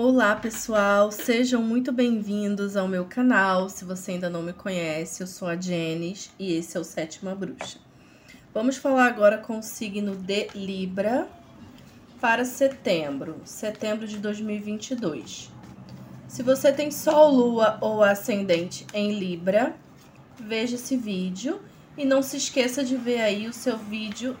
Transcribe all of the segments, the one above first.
Olá, pessoal, sejam muito bem-vindos ao meu canal. Se você ainda não me conhece, eu sou a Jenis e esse é o Sétima Bruxa. Vamos falar agora com o signo de Libra para setembro, setembro de 2022. Se você tem Sol, Lua ou Ascendente em Libra, veja esse vídeo e não se esqueça de ver aí o seu vídeo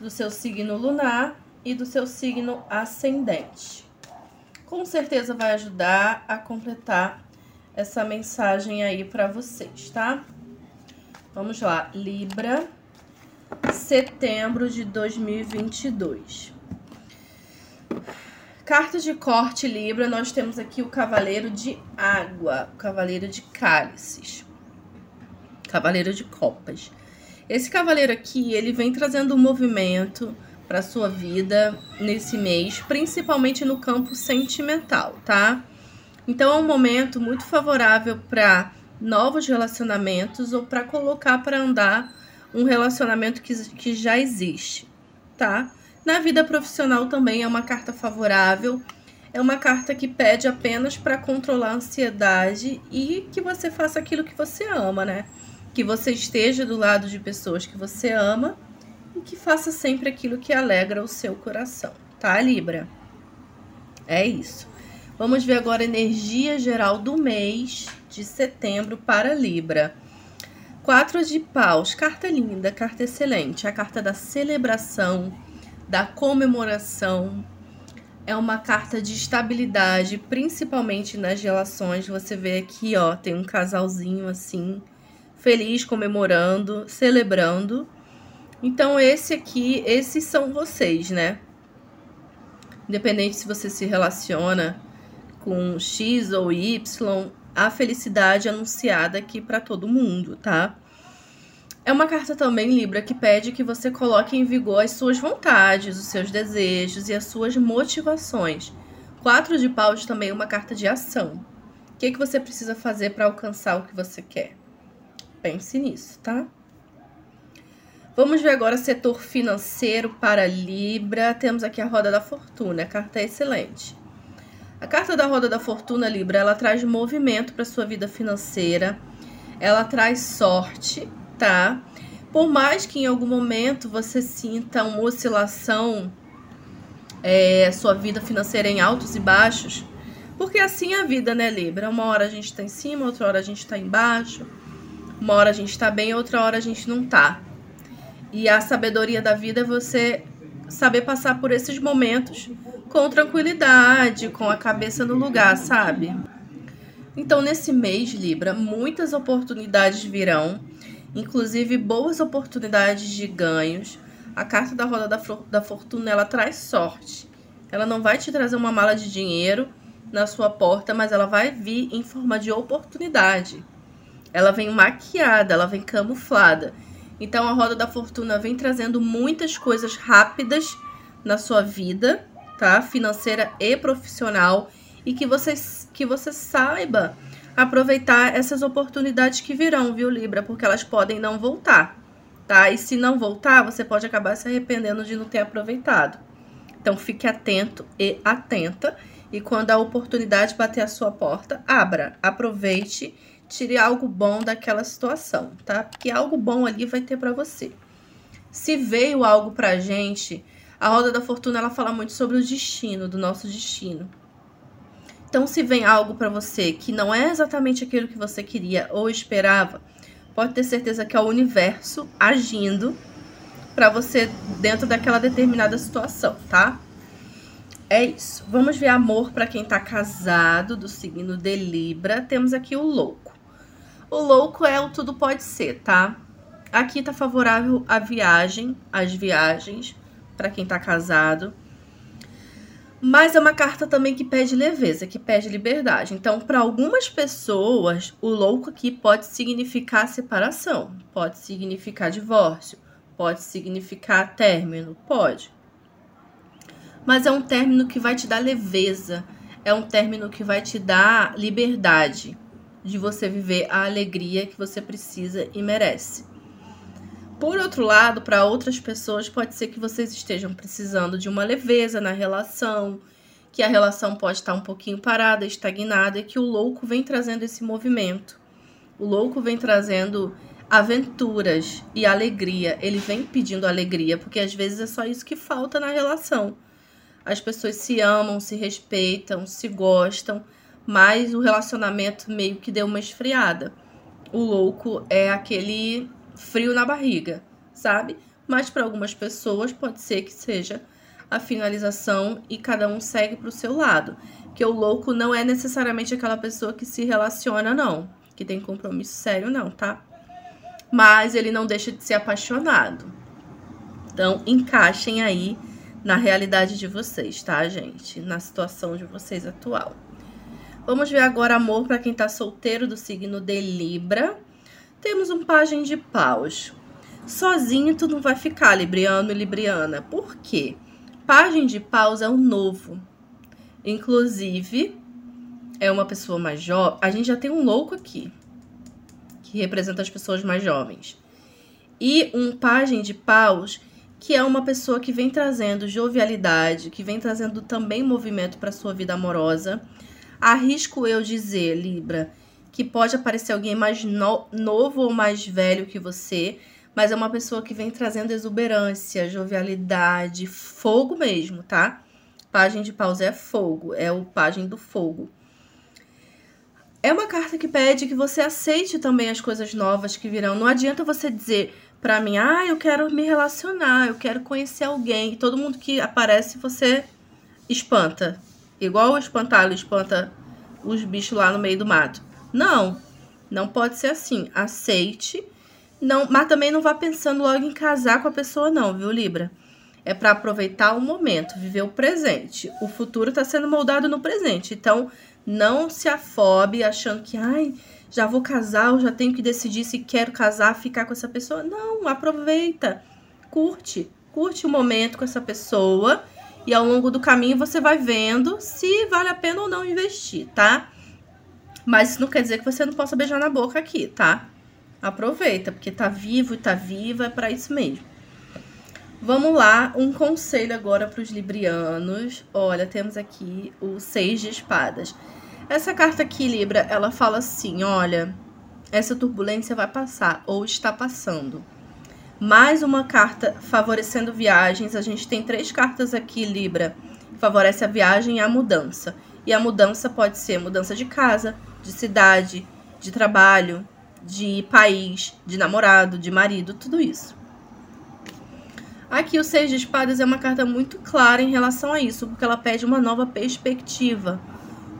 do seu signo lunar e do seu signo ascendente. Com certeza vai ajudar a completar essa mensagem aí para vocês, tá? Vamos lá, Libra, setembro de 2022. Cartas de corte Libra, nós temos aqui o Cavaleiro de Água, o Cavaleiro de Cálices, Cavaleiro de Copas. Esse cavaleiro aqui, ele vem trazendo um movimento para sua vida nesse mês, principalmente no campo sentimental, tá? Então é um momento muito favorável para novos relacionamentos ou para colocar para andar um relacionamento que, que já existe, tá? Na vida profissional também é uma carta favorável. É uma carta que pede apenas para controlar a ansiedade e que você faça aquilo que você ama, né? que você esteja do lado de pessoas que você ama que faça sempre aquilo que alegra o seu coração, tá, Libra? É isso. Vamos ver agora a energia geral do mês de setembro para Libra. Quatro de paus, carta linda, carta excelente, a carta da celebração, da comemoração. É uma carta de estabilidade, principalmente nas relações. Você vê aqui, ó, tem um casalzinho assim, feliz, comemorando, celebrando. Então, esse aqui, esses são vocês, né? Independente se você se relaciona com X ou Y, a felicidade anunciada aqui para todo mundo, tá? É uma carta também, Libra, que pede que você coloque em vigor as suas vontades, os seus desejos e as suas motivações. Quatro de paus também é uma carta de ação. O que, que você precisa fazer para alcançar o que você quer? Pense nisso, tá? Vamos ver agora setor financeiro para Libra. Temos aqui a roda da fortuna, a carta é excelente. A carta da roda da fortuna, Libra, ela traz movimento para sua vida financeira. Ela traz sorte, tá? Por mais que em algum momento você sinta uma oscilação, é, sua vida financeira em altos e baixos, porque assim é a vida, né, Libra? Uma hora a gente tá em cima, outra hora a gente tá embaixo. Uma hora a gente tá bem, outra hora a gente não tá. E a sabedoria da vida é você saber passar por esses momentos com tranquilidade, com a cabeça no lugar, sabe? Então, nesse mês, Libra, muitas oportunidades virão, inclusive boas oportunidades de ganhos. A carta da roda da, da fortuna, ela traz sorte. Ela não vai te trazer uma mala de dinheiro na sua porta, mas ela vai vir em forma de oportunidade. Ela vem maquiada, ela vem camuflada. Então a roda da fortuna vem trazendo muitas coisas rápidas na sua vida, tá? Financeira e profissional e que você que você saiba aproveitar essas oportunidades que virão, viu, Libra? Porque elas podem não voltar, tá? E se não voltar, você pode acabar se arrependendo de não ter aproveitado. Então fique atento e atenta e quando a oportunidade bater a sua porta, abra, aproveite tire algo bom daquela situação, tá? Porque algo bom ali vai ter para você. Se veio algo pra gente, a roda da fortuna ela fala muito sobre o destino, do nosso destino. Então, se vem algo para você que não é exatamente aquilo que você queria ou esperava, pode ter certeza que é o universo agindo para você dentro daquela determinada situação, tá? É isso. Vamos ver amor para quem tá casado, do signo de Libra. Temos aqui o louco. O louco é o tudo pode ser, tá? Aqui tá favorável a viagem, as viagens, para quem tá casado. Mas é uma carta também que pede leveza, que pede liberdade. Então, para algumas pessoas, o louco aqui pode significar separação, pode significar divórcio, pode significar término, pode. Mas é um término que vai te dar leveza, é um término que vai te dar liberdade de você viver a alegria que você precisa e merece. Por outro lado, para outras pessoas, pode ser que vocês estejam precisando de uma leveza na relação, que a relação pode estar um pouquinho parada, estagnada, e que o louco vem trazendo esse movimento. O louco vem trazendo aventuras e alegria. Ele vem pedindo alegria, porque às vezes é só isso que falta na relação. As pessoas se amam, se respeitam, se gostam, mas o relacionamento meio que deu uma esfriada. O louco é aquele frio na barriga, sabe? Mas para algumas pessoas pode ser que seja a finalização e cada um segue para o seu lado. Que o louco não é necessariamente aquela pessoa que se relaciona, não. Que tem compromisso sério, não, tá? Mas ele não deixa de ser apaixonado. Então, encaixem aí na realidade de vocês, tá, gente? Na situação de vocês atual. Vamos ver agora amor para quem tá solteiro do signo de Libra. Temos um pajem de paus. Sozinho tu não vai ficar, Libriano e Libriana. Por quê? Pajem de paus é um novo. Inclusive, é uma pessoa mais jovem. A gente já tem um louco aqui, que representa as pessoas mais jovens. E um pajem de paus, que é uma pessoa que vem trazendo jovialidade, que vem trazendo também movimento para sua vida amorosa. Arrisco eu dizer, Libra, que pode aparecer alguém mais no novo ou mais velho que você, mas é uma pessoa que vem trazendo exuberância, jovialidade, fogo mesmo, tá? Pagem de paus é fogo, é o pagem do fogo. É uma carta que pede que você aceite também as coisas novas que virão. Não adianta você dizer para mim, ah, eu quero me relacionar, eu quero conhecer alguém. Todo mundo que aparece você espanta. Igual o espantalho espanta os bichos lá no meio do mato. Não, não pode ser assim. Aceite não, mas também não vá pensando logo em casar com a pessoa, não, viu, Libra? É para aproveitar o momento, viver o presente. O futuro está sendo moldado no presente. Então, não se afobe achando que, ai, já vou casar, eu já tenho que decidir se quero casar, ficar com essa pessoa. Não, aproveita. Curte. Curte o momento com essa pessoa. E ao longo do caminho você vai vendo se vale a pena ou não investir, tá? Mas isso não quer dizer que você não possa beijar na boca aqui, tá? Aproveita, porque tá vivo e tá viva, é para isso mesmo. Vamos lá, um conselho agora para os librianos. Olha, temos aqui o Seis de Espadas. Essa carta aqui, Libra, ela fala assim: olha, essa turbulência vai passar ou está passando. Mais uma carta favorecendo viagens. A gente tem três cartas aqui, Libra. Favorece a viagem e a mudança. E a mudança pode ser mudança de casa, de cidade, de trabalho, de país, de namorado, de marido, tudo isso. Aqui o Seis de Espadas é uma carta muito clara em relação a isso, porque ela pede uma nova perspectiva,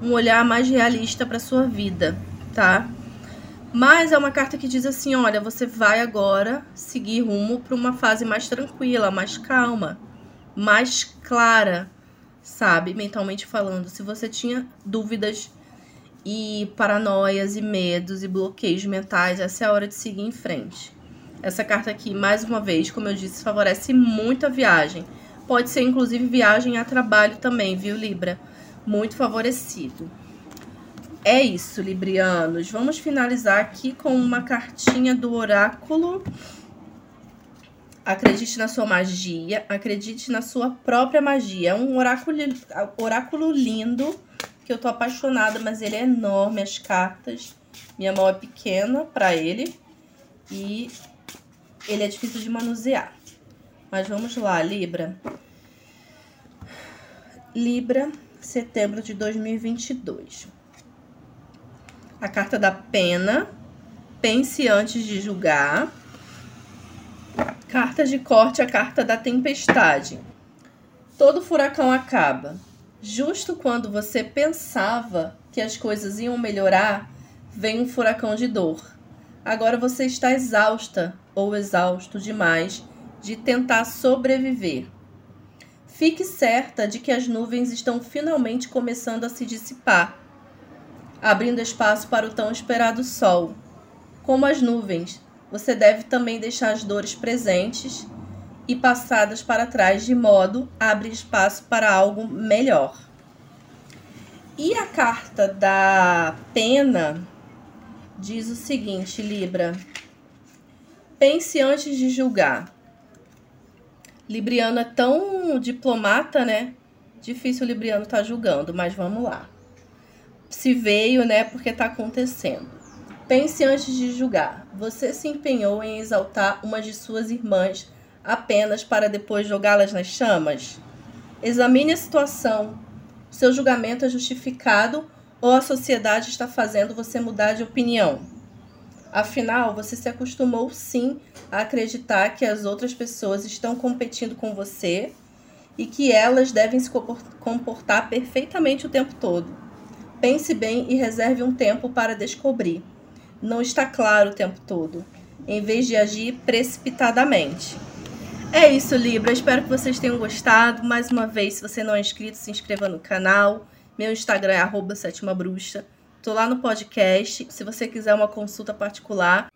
um olhar mais realista para sua vida, tá? Mas é uma carta que diz assim: olha, você vai agora seguir rumo para uma fase mais tranquila, mais calma, mais clara, sabe? Mentalmente falando. Se você tinha dúvidas e paranoias e medos e bloqueios mentais, essa é a hora de seguir em frente. Essa carta aqui, mais uma vez, como eu disse, favorece muito a viagem. Pode ser, inclusive, viagem a trabalho também, viu, Libra? Muito favorecido. É isso, Librianos. Vamos finalizar aqui com uma cartinha do oráculo. Acredite na sua magia, acredite na sua própria magia. É um oráculo, oráculo lindo que eu tô apaixonada, mas ele é enorme, as cartas. Minha mão é pequena para ele e ele é difícil de manusear. Mas vamos lá, Libra. Libra, setembro de 2022. A carta da pena. Pense antes de julgar. Carta de corte, a carta da tempestade. Todo furacão acaba. Justo quando você pensava que as coisas iam melhorar, vem um furacão de dor. Agora você está exausta ou exausto demais de tentar sobreviver. Fique certa de que as nuvens estão finalmente começando a se dissipar, abrindo espaço para o tão esperado sol. Como as nuvens, você deve também deixar as dores presentes e passadas para trás, de modo a abrir espaço para algo melhor. E a carta da pena diz o seguinte, Libra: pense antes de julgar. Libriano é tão diplomata, né? Difícil o Libriano estar tá julgando, mas vamos lá. Se veio, né, porque está acontecendo. Pense antes de julgar. Você se empenhou em exaltar uma de suas irmãs apenas para depois jogá-las nas chamas? Examine a situação. Seu julgamento é justificado ou a sociedade está fazendo você mudar de opinião? Afinal, você se acostumou sim a acreditar que as outras pessoas estão competindo com você e que elas devem se comportar perfeitamente o tempo todo. Pense bem e reserve um tempo para descobrir. Não está claro o tempo todo, em vez de agir precipitadamente. É isso, Libra. Espero que vocês tenham gostado. Mais uma vez, se você não é inscrito, se inscreva no canal. Meu Instagram é arroba sétima bruxa. Tô lá no podcast. Se você quiser uma consulta particular,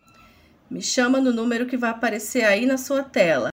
me chama no número que vai aparecer aí na sua tela.